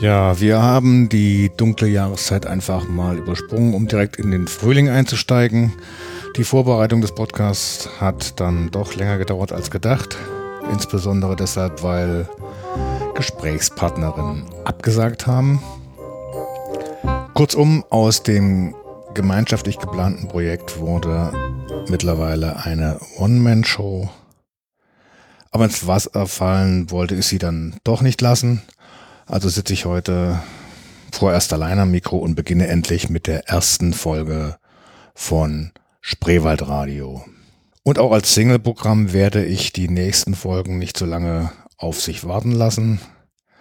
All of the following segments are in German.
Ja, wir haben die dunkle Jahreszeit einfach mal übersprungen, um direkt in den Frühling einzusteigen. Die Vorbereitung des Podcasts hat dann doch länger gedauert als gedacht. Insbesondere deshalb, weil Gesprächspartnerinnen abgesagt haben. Kurzum, aus dem gemeinschaftlich geplanten Projekt wurde mittlerweile eine One-Man-Show. Aber ins Wasser fallen wollte ich sie dann doch nicht lassen. Also sitze ich heute vorerst allein am Mikro und beginne endlich mit der ersten Folge von Spreewaldradio. Und auch als Singleprogramm werde ich die nächsten Folgen nicht so lange auf sich warten lassen.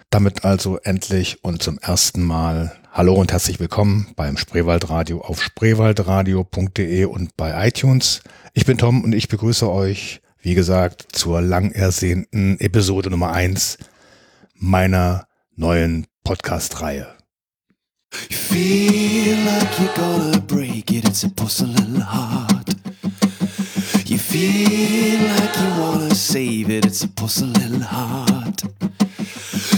Damit also endlich und zum ersten Mal Hallo und herzlich willkommen beim Spreewaldradio auf spreewaldradio.de und bei iTunes. Ich bin Tom und ich begrüße euch, wie gesagt, zur lang ersehnten Episode Nummer eins meiner neuen Podcast-Reihe. Feel like you're gonna break it, it's a porcelain heart. You feel like you wanna save it, it's a porcelain heart.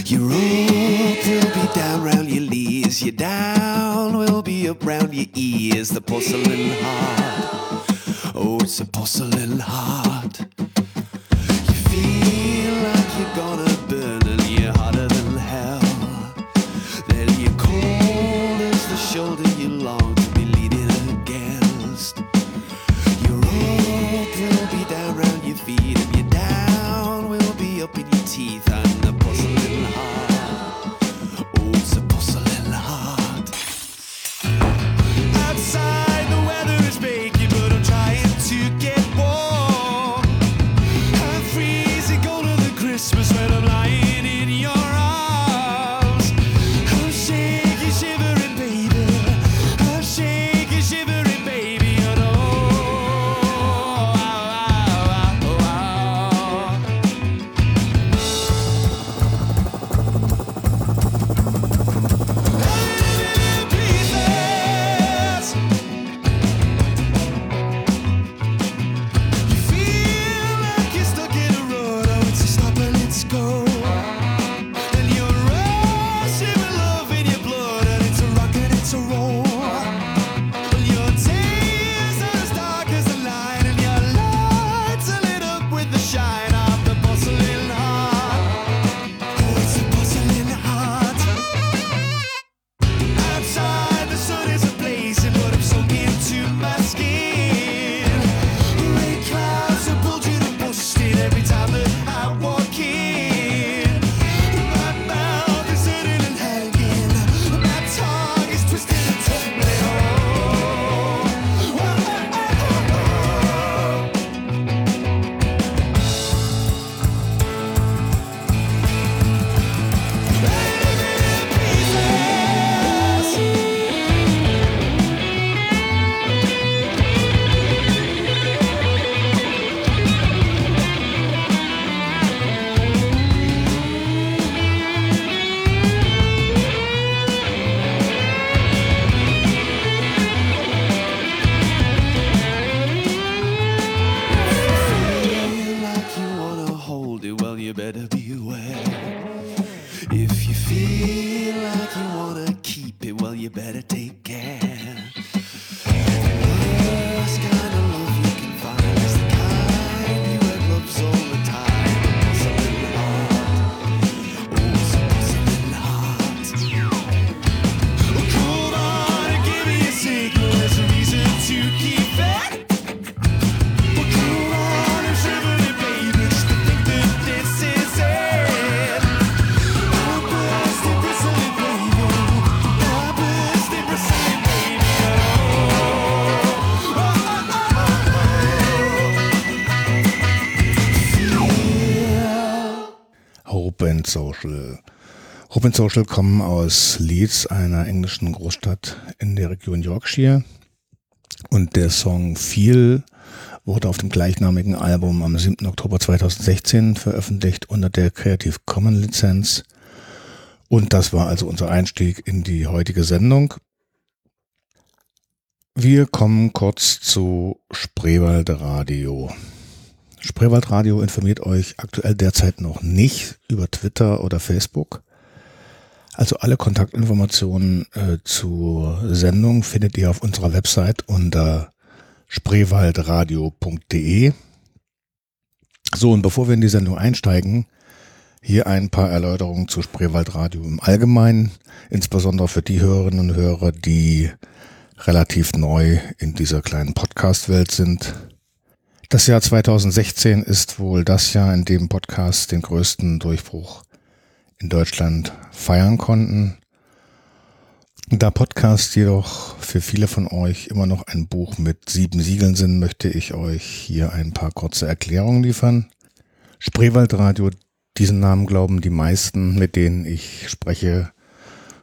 Your rope will be down round your knees, your down will be up round your ears, the porcelain heart. Oh, it's a porcelain heart. Hope and Social kommen aus Leeds, einer englischen Großstadt in der Region Yorkshire. Und der Song Feel wurde auf dem gleichnamigen Album am 7. Oktober 2016 veröffentlicht unter der Creative Commons Lizenz Und das war also unser Einstieg in die heutige Sendung. Wir kommen kurz zu Spreewald Radio. Spreewald Radio informiert euch aktuell derzeit noch nicht über Twitter oder Facebook. Also alle Kontaktinformationen äh, zur Sendung findet ihr auf unserer Website unter spreewaldradio.de. So, und bevor wir in die Sendung einsteigen, hier ein paar Erläuterungen zu Spreewaldradio im Allgemeinen, insbesondere für die Hörerinnen und Hörer, die relativ neu in dieser kleinen Podcast-Welt sind. Das Jahr 2016 ist wohl das Jahr, in dem Podcasts den größten Durchbruch in Deutschland feiern konnten. Da Podcasts jedoch für viele von euch immer noch ein Buch mit sieben Siegeln sind, möchte ich euch hier ein paar kurze Erklärungen liefern. Spreewaldradio diesen Namen glauben die meisten, mit denen ich spreche,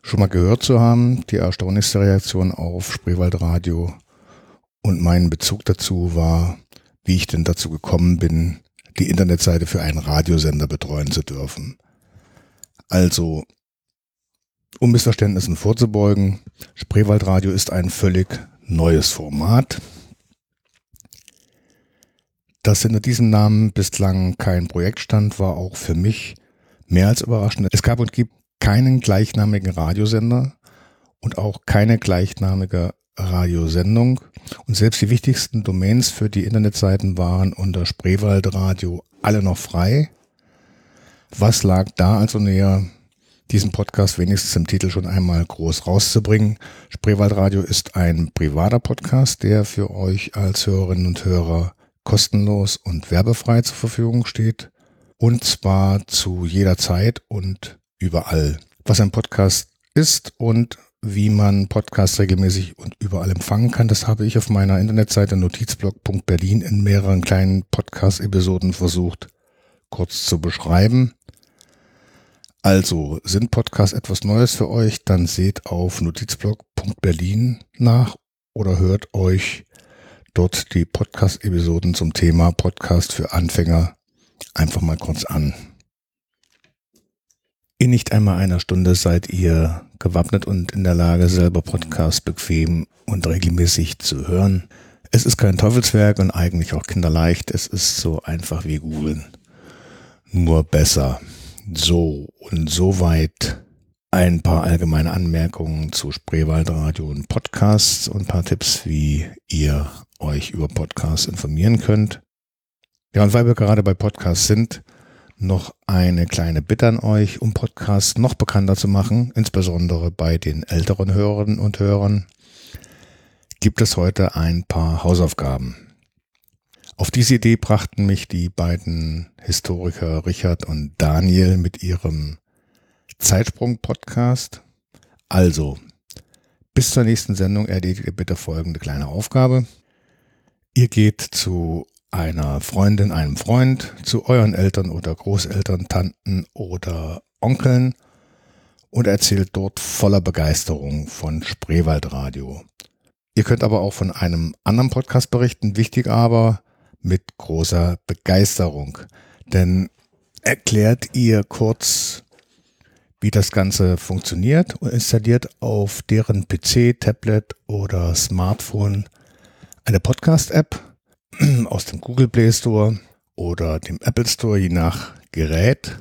schon mal gehört zu haben. Die erstaunlichste Reaktion auf Spreewaldradio und mein Bezug dazu war, wie ich denn dazu gekommen bin, die Internetseite für einen Radiosender betreuen zu dürfen. Also, um Missverständnissen vorzubeugen, Spreewaldradio ist ein völlig neues Format. Dass hinter diesem Namen bislang kein Projekt stand, war auch für mich mehr als überraschend. Es gab und gibt keinen gleichnamigen Radiosender und auch keine gleichnamige Radiosendung. Und selbst die wichtigsten Domains für die Internetseiten waren unter Spreewaldradio alle noch frei. Was lag da also näher, diesen Podcast wenigstens im Titel schon einmal groß rauszubringen? Spreewaldradio ist ein privater Podcast, der für euch als Hörerinnen und Hörer kostenlos und werbefrei zur Verfügung steht. Und zwar zu jeder Zeit und überall. Was ein Podcast ist und wie man Podcasts regelmäßig und überall empfangen kann, das habe ich auf meiner Internetseite notizblog.berlin in mehreren kleinen Podcast-Episoden versucht kurz zu beschreiben. Also, sind Podcasts etwas Neues für euch, dann seht auf notizblog.berlin nach oder hört euch dort die Podcast-Episoden zum Thema Podcast für Anfänger einfach mal kurz an. In nicht einmal einer Stunde seid ihr gewappnet und in der Lage, selber Podcasts bequem und regelmäßig zu hören. Es ist kein Teufelswerk und eigentlich auch kinderleicht. Es ist so einfach wie googeln. Nur besser. So und soweit ein paar allgemeine Anmerkungen zu Spreewaldradio und Podcasts und ein paar Tipps, wie ihr euch über Podcasts informieren könnt. Ja, und weil wir gerade bei Podcasts sind, noch eine kleine Bitte an euch, um Podcasts noch bekannter zu machen, insbesondere bei den älteren Hörerinnen und Hörern, gibt es heute ein paar Hausaufgaben. Auf diese Idee brachten mich die beiden Historiker Richard und Daniel mit ihrem Zeitsprung-Podcast. Also, bis zur nächsten Sendung erledigt ihr bitte folgende kleine Aufgabe. Ihr geht zu einer Freundin, einem Freund, zu euren Eltern oder Großeltern, Tanten oder Onkeln und erzählt dort voller Begeisterung von Spreewaldradio. Ihr könnt aber auch von einem anderen Podcast berichten, wichtig aber mit großer Begeisterung. Denn erklärt ihr kurz, wie das Ganze funktioniert und installiert auf deren PC, Tablet oder Smartphone eine Podcast-App aus dem Google Play Store oder dem Apple Store, je nach Gerät.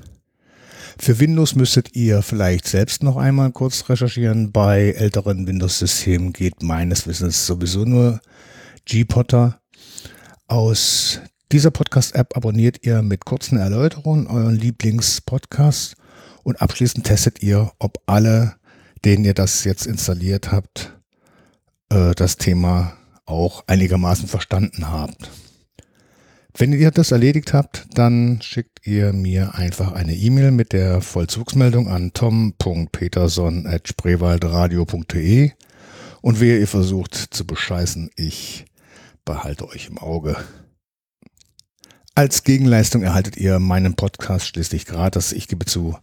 Für Windows müsstet ihr vielleicht selbst noch einmal kurz recherchieren. Bei älteren Windows-Systemen geht meines Wissens sowieso nur G-Potter. Aus dieser Podcast-App abonniert ihr mit kurzen Erläuterungen euren Lieblings-Podcast und abschließend testet ihr, ob alle, denen ihr das jetzt installiert habt, äh, das Thema auch einigermaßen verstanden habt. Wenn ihr das erledigt habt, dann schickt ihr mir einfach eine E-Mail mit der Vollzugsmeldung an tom.peterson.spreewaldradio.de und wer ihr versucht zu bescheißen, ich behalte euch im Auge. Als Gegenleistung erhaltet ihr meinen Podcast schließlich gratis. Ich gebe zu,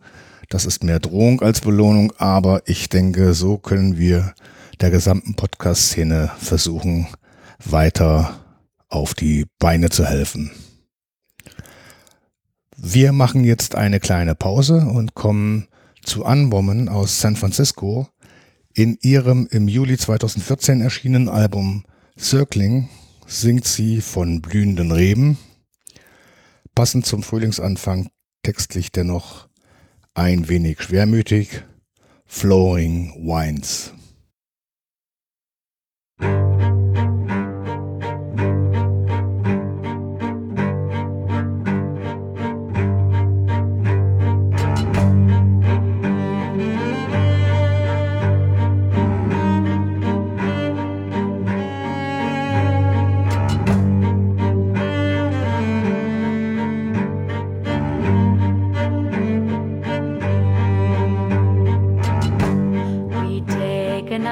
das ist mehr Drohung als Belohnung, aber ich denke, so können wir der gesamten Podcast-Szene versuchen, weiter auf die Beine zu helfen. Wir machen jetzt eine kleine Pause und kommen zu Unwoman aus San Francisco in ihrem im Juli 2014 erschienenen Album Circling singt sie von blühenden Reben, passend zum Frühlingsanfang textlich dennoch ein wenig schwermütig, Flowing Wines.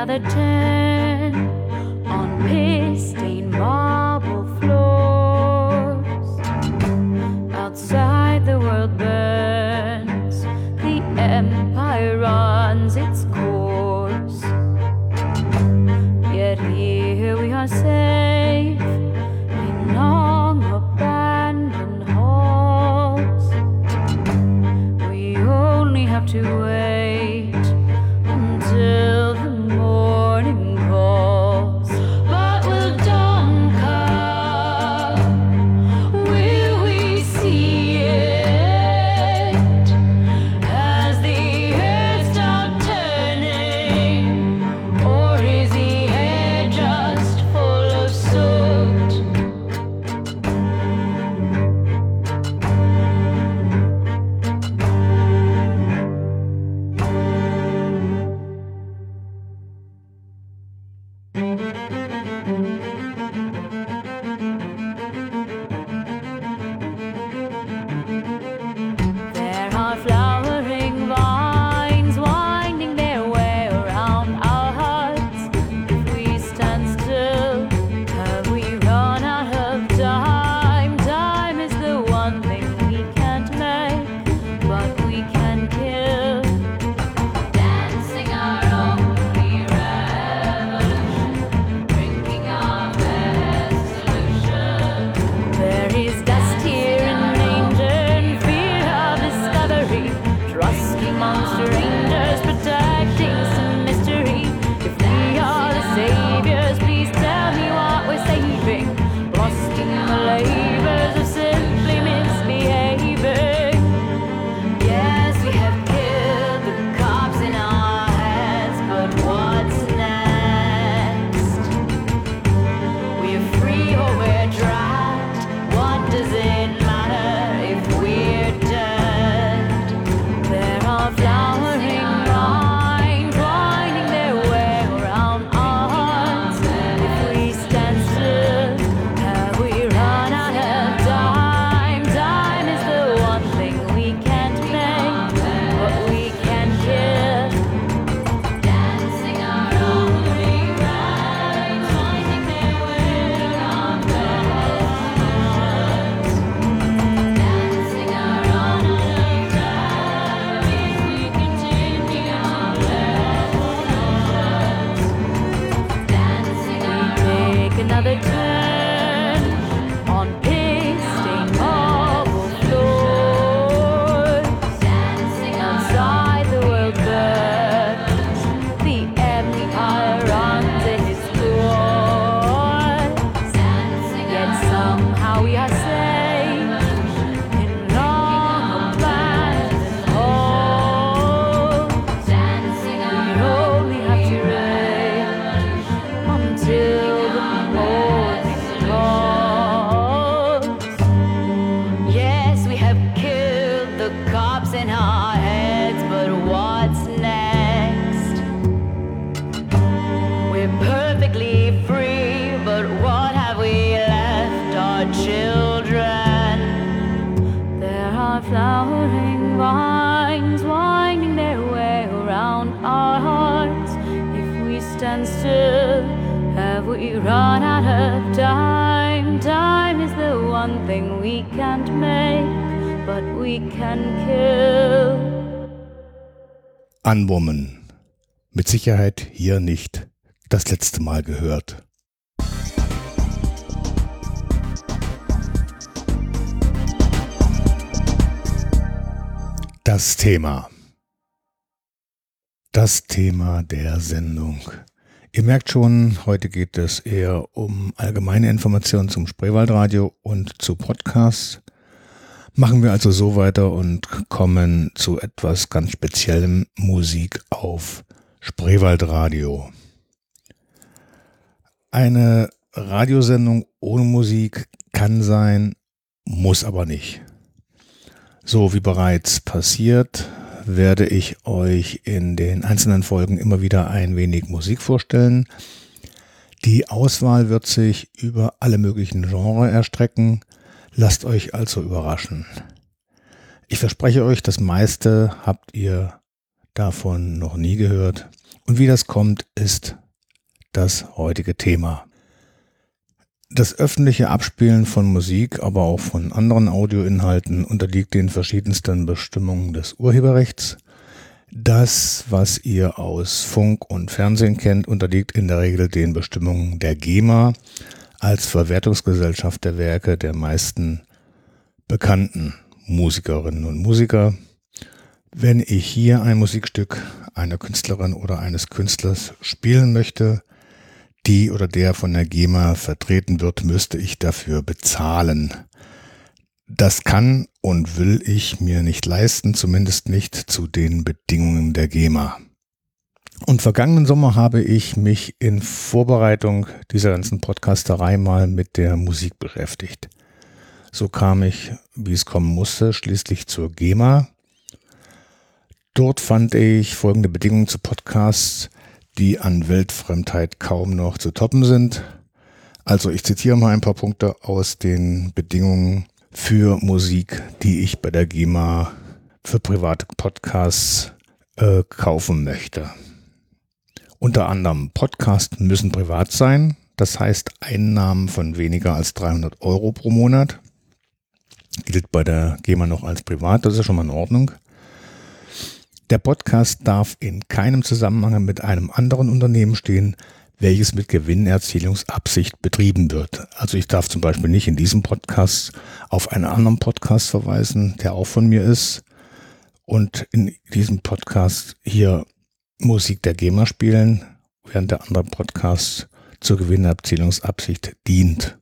another turn. Unwoman. Mit Sicherheit hier nicht das letzte Mal gehört. Das Thema. das Thema der Sendung. Ihr merkt schon, heute geht es eher um allgemeine Informationen zum Spreewaldradio und zu Podcasts. Machen wir also so weiter und kommen zu etwas ganz Speziellem Musik auf Spreewaldradio. Eine Radiosendung ohne Musik kann sein, muss aber nicht. So wie bereits passiert, werde ich euch in den einzelnen Folgen immer wieder ein wenig Musik vorstellen. Die Auswahl wird sich über alle möglichen Genres erstrecken. Lasst euch also überraschen. Ich verspreche euch, das meiste habt ihr davon noch nie gehört. Und wie das kommt, ist das heutige Thema. Das öffentliche Abspielen von Musik, aber auch von anderen Audioinhalten unterliegt den verschiedensten Bestimmungen des Urheberrechts. Das, was ihr aus Funk und Fernsehen kennt, unterliegt in der Regel den Bestimmungen der GEMA als Verwertungsgesellschaft der Werke der meisten bekannten Musikerinnen und Musiker. Wenn ich hier ein Musikstück einer Künstlerin oder eines Künstlers spielen möchte, die oder der von der GEMA vertreten wird, müsste ich dafür bezahlen. Das kann und will ich mir nicht leisten, zumindest nicht zu den Bedingungen der GEMA. Und vergangenen Sommer habe ich mich in Vorbereitung dieser ganzen Podcasterei mal mit der Musik beschäftigt. So kam ich, wie es kommen musste, schließlich zur GEMA. Dort fand ich folgende Bedingungen zu Podcasts, die an Weltfremdheit kaum noch zu toppen sind. Also ich zitiere mal ein paar Punkte aus den Bedingungen für Musik, die ich bei der GEMA für private Podcasts äh, kaufen möchte. Unter anderem Podcasts müssen privat sein, das heißt Einnahmen von weniger als 300 Euro pro Monat. Gilt bei der GEMA noch als privat, das ist schon mal in Ordnung. Der Podcast darf in keinem Zusammenhang mit einem anderen Unternehmen stehen, welches mit Gewinnerzielungsabsicht betrieben wird. Also ich darf zum Beispiel nicht in diesem Podcast auf einen anderen Podcast verweisen, der auch von mir ist und in diesem Podcast hier Musik der GEMA spielen, während der andere Podcast zur Gewinnerzielungsabsicht dient.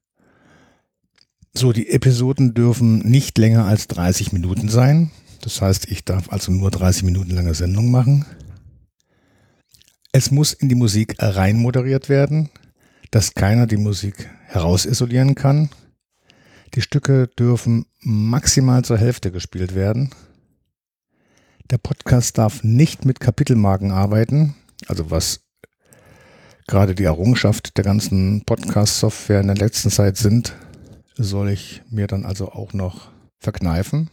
So, die Episoden dürfen nicht länger als 30 Minuten sein. Das heißt, ich darf also nur 30 Minuten lange Sendung machen. Es muss in die Musik rein moderiert werden, dass keiner die Musik herausisolieren kann. Die Stücke dürfen maximal zur Hälfte gespielt werden. Der Podcast darf nicht mit Kapitelmarken arbeiten, also was gerade die Errungenschaft der ganzen Podcast-Software in der letzten Zeit sind, soll ich mir dann also auch noch verkneifen.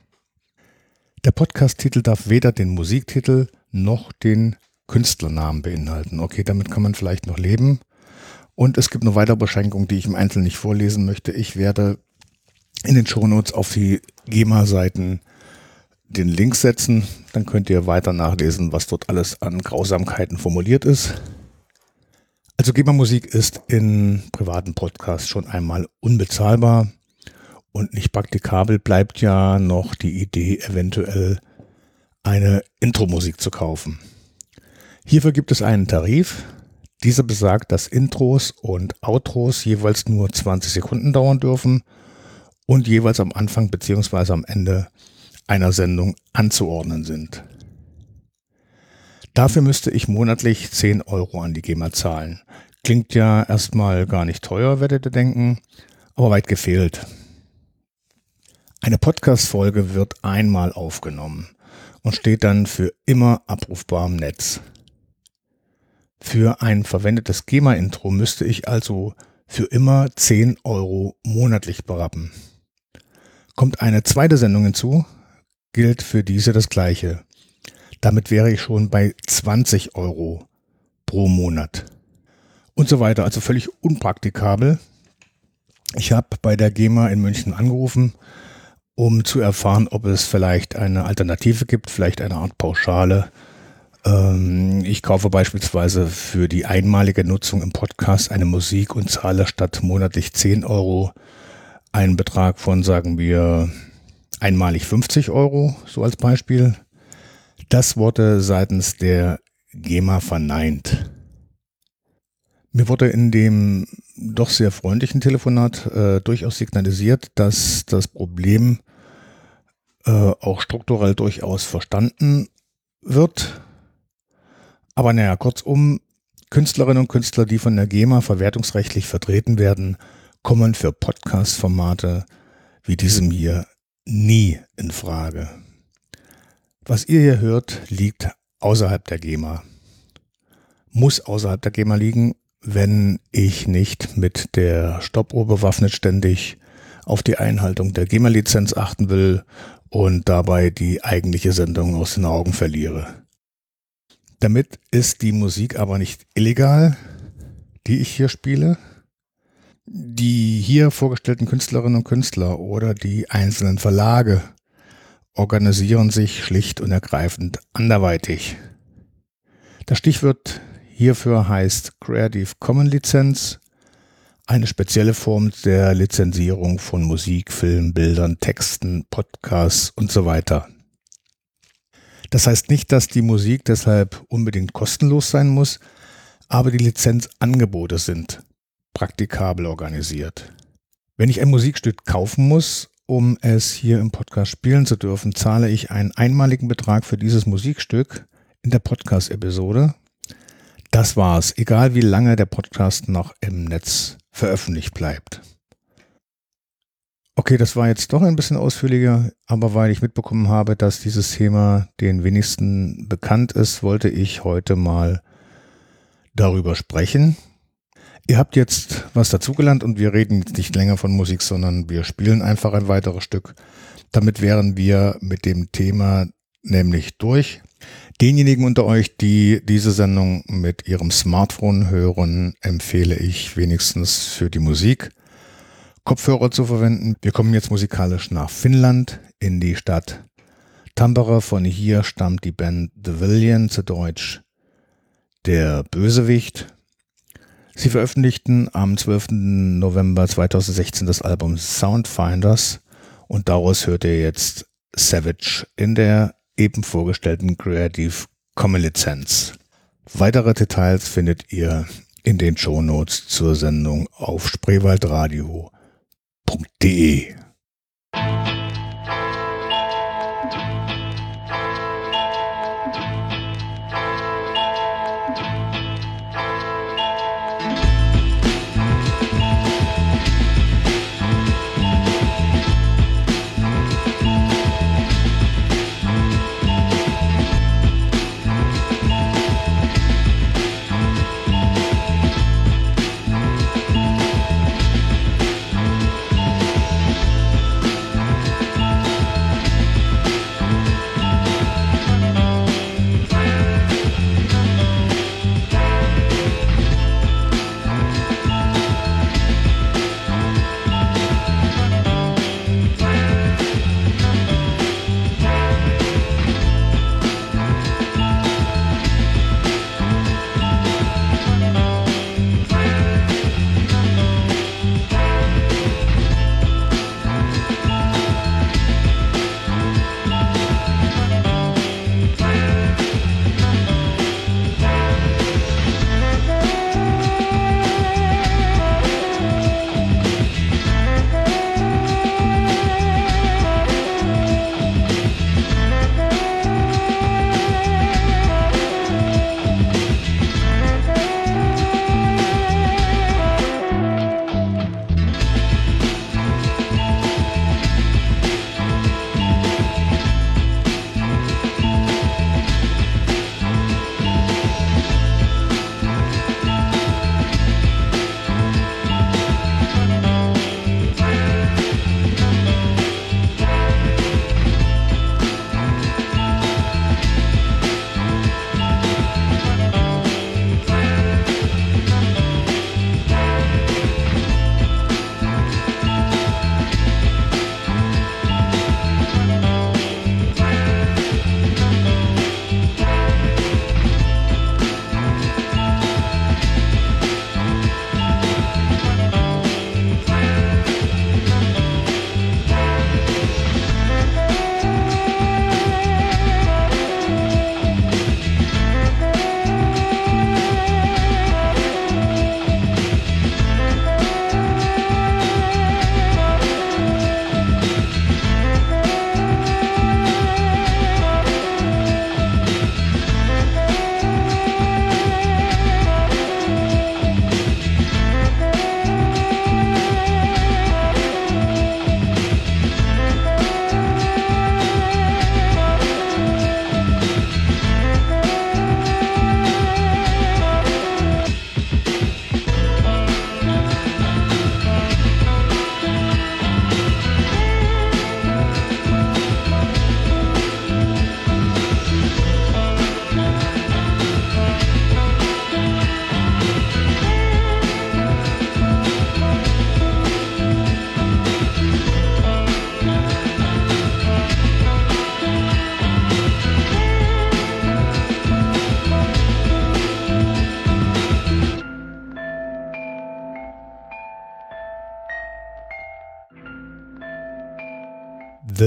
Der Podcast-Titel darf weder den Musiktitel noch den Künstlernamen beinhalten. Okay, damit kann man vielleicht noch leben. Und es gibt noch weitere Beschränkungen, die ich im Einzelnen nicht vorlesen möchte. Ich werde in den Shownotes auf die GEMA-Seiten den Link setzen. Dann könnt ihr weiter nachlesen, was dort alles an Grausamkeiten formuliert ist. Also GEMA-Musik ist in privaten Podcasts schon einmal unbezahlbar und nicht praktikabel bleibt ja noch die Idee, eventuell eine Intro-Musik zu kaufen. Hierfür gibt es einen Tarif. Dieser besagt, dass Intros und Outros jeweils nur 20 Sekunden dauern dürfen und jeweils am Anfang bzw. am Ende einer Sendung anzuordnen sind. Dafür müsste ich monatlich 10 Euro an die GEMA zahlen. Klingt ja erstmal gar nicht teuer, werdet ihr denken, aber weit gefehlt. Eine Podcast-Folge wird einmal aufgenommen und steht dann für immer abrufbar im Netz. Für ein verwendetes GEMA-Intro müsste ich also für immer 10 Euro monatlich berappen. Kommt eine zweite Sendung hinzu, gilt für diese das gleiche. Damit wäre ich schon bei 20 Euro pro Monat. Und so weiter. Also völlig unpraktikabel. Ich habe bei der GEMA in München angerufen um zu erfahren, ob es vielleicht eine Alternative gibt, vielleicht eine Art Pauschale. Ähm, ich kaufe beispielsweise für die einmalige Nutzung im Podcast eine Musik und zahle statt monatlich 10 Euro einen Betrag von, sagen wir, einmalig 50 Euro, so als Beispiel. Das wurde seitens der GEMA verneint. Mir wurde in dem doch sehr freundlichen Telefonat äh, durchaus signalisiert, dass das Problem äh, auch strukturell durchaus verstanden wird. Aber naja, kurzum, Künstlerinnen und Künstler, die von der GEMA verwertungsrechtlich vertreten werden, kommen für Podcast-Formate wie diesem hier nie in Frage. Was ihr hier hört, liegt außerhalb der GEMA. Muss außerhalb der GEMA liegen, wenn ich nicht mit der Stoppuhr bewaffnet ständig auf die Einhaltung der GEMA-Lizenz achten will und dabei die eigentliche Sendung aus den Augen verliere. Damit ist die Musik aber nicht illegal, die ich hier spiele. Die hier vorgestellten Künstlerinnen und Künstler oder die einzelnen Verlage organisieren sich schlicht und ergreifend anderweitig. Das Stichwort hierfür heißt Creative Commons Lizenz, eine spezielle Form der Lizenzierung von Musik, Film, Bildern, Texten, Podcasts und so weiter. Das heißt nicht, dass die Musik deshalb unbedingt kostenlos sein muss, aber die Lizenzangebote sind praktikabel organisiert. Wenn ich ein Musikstück kaufen muss, um es hier im Podcast spielen zu dürfen, zahle ich einen einmaligen Betrag für dieses Musikstück in der Podcast-Episode. Das war's, egal wie lange der Podcast noch im Netz veröffentlicht bleibt. Okay, das war jetzt doch ein bisschen ausführlicher, aber weil ich mitbekommen habe, dass dieses Thema den wenigsten bekannt ist, wollte ich heute mal darüber sprechen. Ihr habt jetzt was dazugelernt und wir reden jetzt nicht länger von Musik, sondern wir spielen einfach ein weiteres Stück. Damit wären wir mit dem Thema nämlich durch. Denjenigen unter euch, die diese Sendung mit ihrem Smartphone hören, empfehle ich wenigstens für die Musik Kopfhörer zu verwenden. Wir kommen jetzt musikalisch nach Finnland in die Stadt Tampere. Von hier stammt die Band The Villain zu Deutsch Der Bösewicht. Sie veröffentlichten am 12. November 2016 das Album Soundfinders und daraus hört ihr jetzt Savage in der eben vorgestellten Creative Commons Lizenz. Weitere Details findet ihr in den Show Notes zur Sendung auf spreewaldradio.de.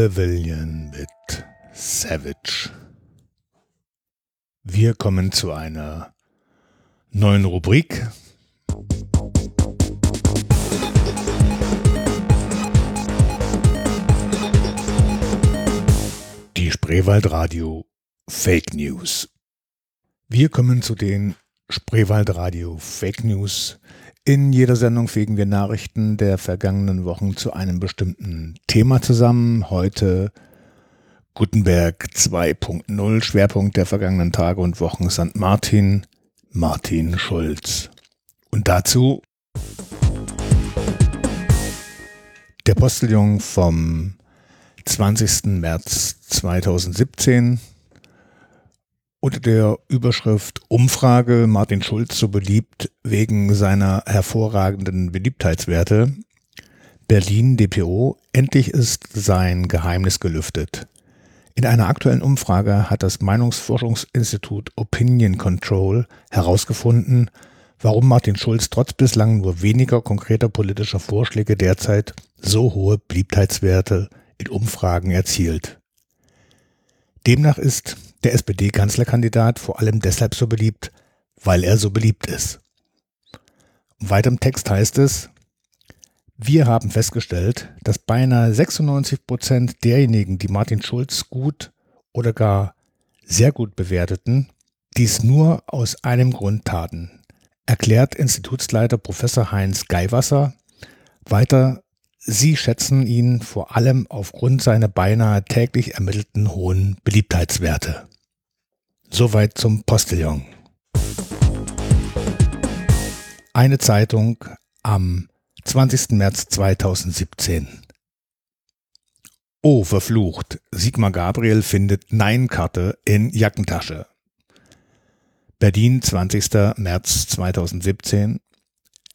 Villain mit Savage. Wir kommen zu einer neuen Rubrik. Die Spreewaldradio Fake News. Wir kommen zu den Spreewaldradio Fake News. In jeder Sendung fegen wir Nachrichten der vergangenen Wochen zu einem bestimmten Thema zusammen. Heute Gutenberg 2.0, Schwerpunkt der vergangenen Tage und Wochen St. Martin, Martin Schulz. Und dazu der Postillon vom 20. März 2017 unter der Überschrift Umfrage Martin Schulz so beliebt wegen seiner hervorragenden Beliebtheitswerte. Berlin DPO, endlich ist sein Geheimnis gelüftet. In einer aktuellen Umfrage hat das Meinungsforschungsinstitut Opinion Control herausgefunden, warum Martin Schulz trotz bislang nur weniger konkreter politischer Vorschläge derzeit so hohe Beliebtheitswerte in Umfragen erzielt. Demnach ist der SPD-Kanzlerkandidat vor allem deshalb so beliebt, weil er so beliebt ist. Weiter im Text heißt es, wir haben festgestellt, dass beinahe 96 Prozent derjenigen, die Martin Schulz gut oder gar sehr gut bewerteten, dies nur aus einem Grund taten, erklärt Institutsleiter Professor Heinz Geiwasser. Weiter Sie schätzen ihn vor allem aufgrund seiner beinahe täglich ermittelten hohen Beliebtheitswerte. Soweit zum Postillon. Eine Zeitung am 20. März 2017. Oh, verflucht. Sigmar Gabriel findet Nein-Karte in Jackentasche. Berlin, 20. März 2017.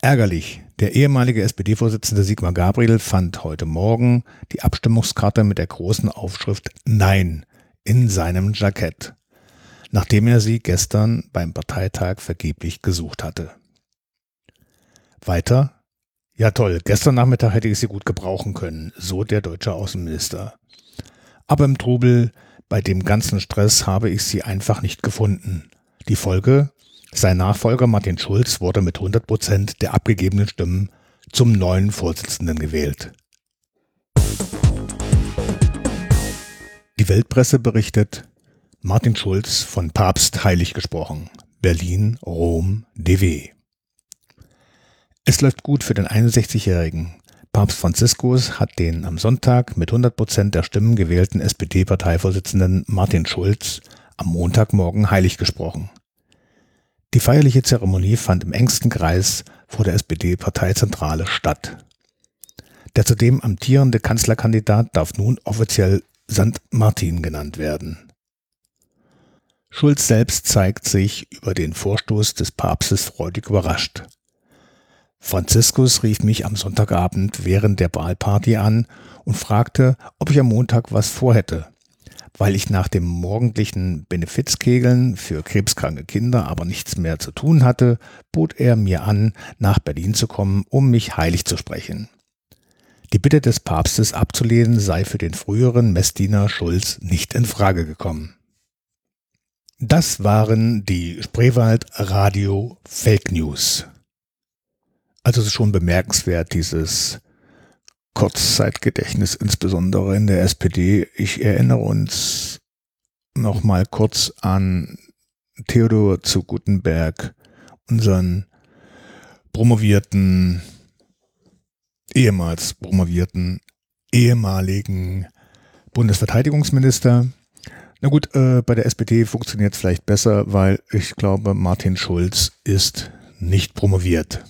Ärgerlich. Der ehemalige SPD-Vorsitzende Sigmar Gabriel fand heute Morgen die Abstimmungskarte mit der großen Aufschrift Nein in seinem Jackett, nachdem er sie gestern beim Parteitag vergeblich gesucht hatte. Weiter. Ja toll, gestern Nachmittag hätte ich sie gut gebrauchen können, so der deutsche Außenminister. Aber im Trubel, bei dem ganzen Stress habe ich sie einfach nicht gefunden. Die Folge, sein Nachfolger Martin Schulz wurde mit 100 Prozent der abgegebenen Stimmen zum neuen Vorsitzenden gewählt. Die Weltpresse berichtet, Martin Schulz von Papst heilig gesprochen. Berlin, Rom, DW. Es läuft gut für den 61-Jährigen. Papst Franziskus hat den am Sonntag mit 100 Prozent der Stimmen gewählten SPD-Parteivorsitzenden Martin Schulz am Montagmorgen heilig gesprochen. Die feierliche Zeremonie fand im engsten Kreis vor der SPD-Parteizentrale statt. Der zudem amtierende Kanzlerkandidat darf nun offiziell St. Martin genannt werden. Schulz selbst zeigt sich über den Vorstoß des Papstes freudig überrascht. Franziskus rief mich am Sonntagabend während der Wahlparty an und fragte, ob ich am Montag was vorhätte weil ich nach dem morgendlichen Benefizkegeln für krebskranke Kinder aber nichts mehr zu tun hatte, bot er mir an, nach Berlin zu kommen, um mich heilig zu sprechen. Die Bitte des Papstes abzulehnen sei für den früheren Messdiener Schulz nicht in Frage gekommen. Das waren die Spreewald Radio Fake News. Also es ist schon bemerkenswert, dieses Kurzzeitgedächtnis, insbesondere in der SPD. Ich erinnere uns noch mal kurz an Theodor zu Gutenberg, unseren promovierten, ehemals promovierten, ehemaligen Bundesverteidigungsminister. Na gut, äh, bei der SPD funktioniert es vielleicht besser, weil ich glaube, Martin Schulz ist nicht promoviert.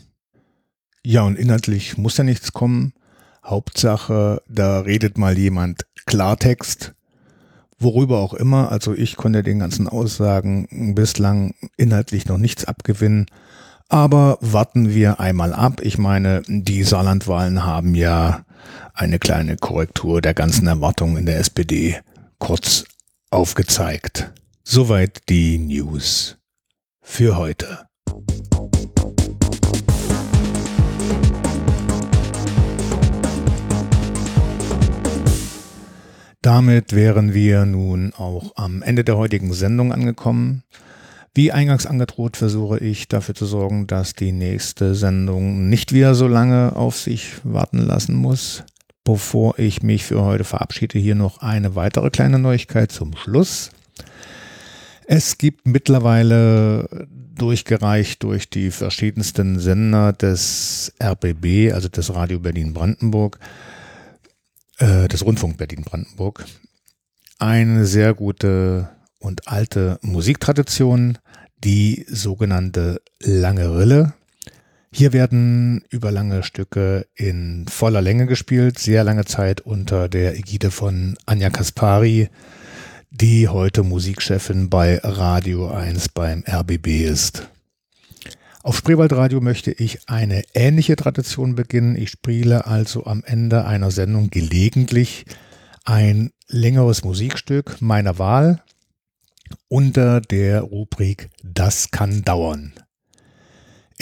Ja, und inhaltlich muss ja nichts kommen. Hauptsache, da redet mal jemand Klartext, worüber auch immer. Also ich konnte den ganzen Aussagen bislang inhaltlich noch nichts abgewinnen. Aber warten wir einmal ab. Ich meine, die Saarlandwahlen haben ja eine kleine Korrektur der ganzen Erwartungen in der SPD kurz aufgezeigt. Soweit die News für heute. Damit wären wir nun auch am Ende der heutigen Sendung angekommen. Wie eingangs angedroht, versuche ich dafür zu sorgen, dass die nächste Sendung nicht wieder so lange auf sich warten lassen muss. Bevor ich mich für heute verabschiede, hier noch eine weitere kleine Neuigkeit zum Schluss. Es gibt mittlerweile durchgereicht durch die verschiedensten Sender des RBB, also des Radio Berlin Brandenburg, äh, des Rundfunk Berlin Brandenburg, eine sehr gute und alte Musiktradition, die sogenannte Lange Rille. Hier werden überlange Stücke in voller Länge gespielt, sehr lange Zeit unter der Ägide von Anja Kaspari, die heute Musikchefin bei Radio 1 beim RBB ist. Auf Spreewaldradio möchte ich eine ähnliche Tradition beginnen. Ich spiele also am Ende einer Sendung gelegentlich ein längeres Musikstück meiner Wahl unter der Rubrik Das kann dauern.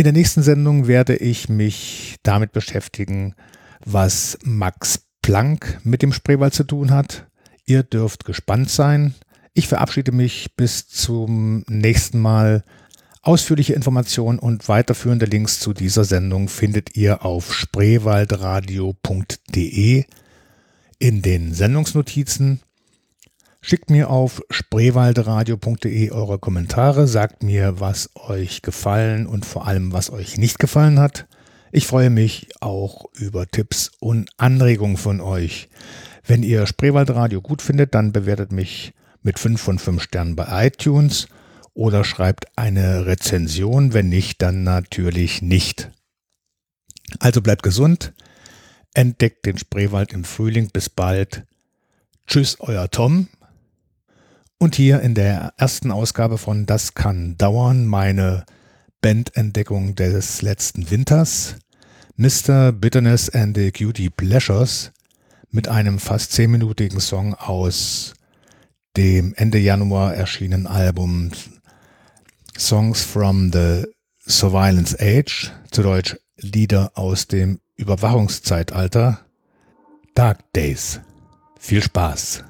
In der nächsten Sendung werde ich mich damit beschäftigen, was Max Planck mit dem Spreewald zu tun hat. Ihr dürft gespannt sein. Ich verabschiede mich bis zum nächsten Mal. Ausführliche Informationen und weiterführende Links zu dieser Sendung findet ihr auf spreewaldradio.de in den Sendungsnotizen Schickt mir auf spreewaldradio.de eure Kommentare, sagt mir, was euch gefallen und vor allem, was euch nicht gefallen hat. Ich freue mich auch über Tipps und Anregungen von euch. Wenn ihr Spreewaldradio gut findet, dann bewertet mich mit 5 von 5 Sternen bei iTunes oder schreibt eine Rezension. Wenn nicht, dann natürlich nicht. Also bleibt gesund, entdeckt den Spreewald im Frühling. Bis bald. Tschüss, euer Tom. Und hier in der ersten Ausgabe von Das kann dauern meine Bandentdeckung des letzten Winters, Mr. Bitterness and the Cutie Pleasures, mit einem fast zehnminütigen Song aus dem Ende Januar erschienenen Album Songs from the Surveillance Age, zu Deutsch Lieder aus dem Überwachungszeitalter, Dark Days. Viel Spaß!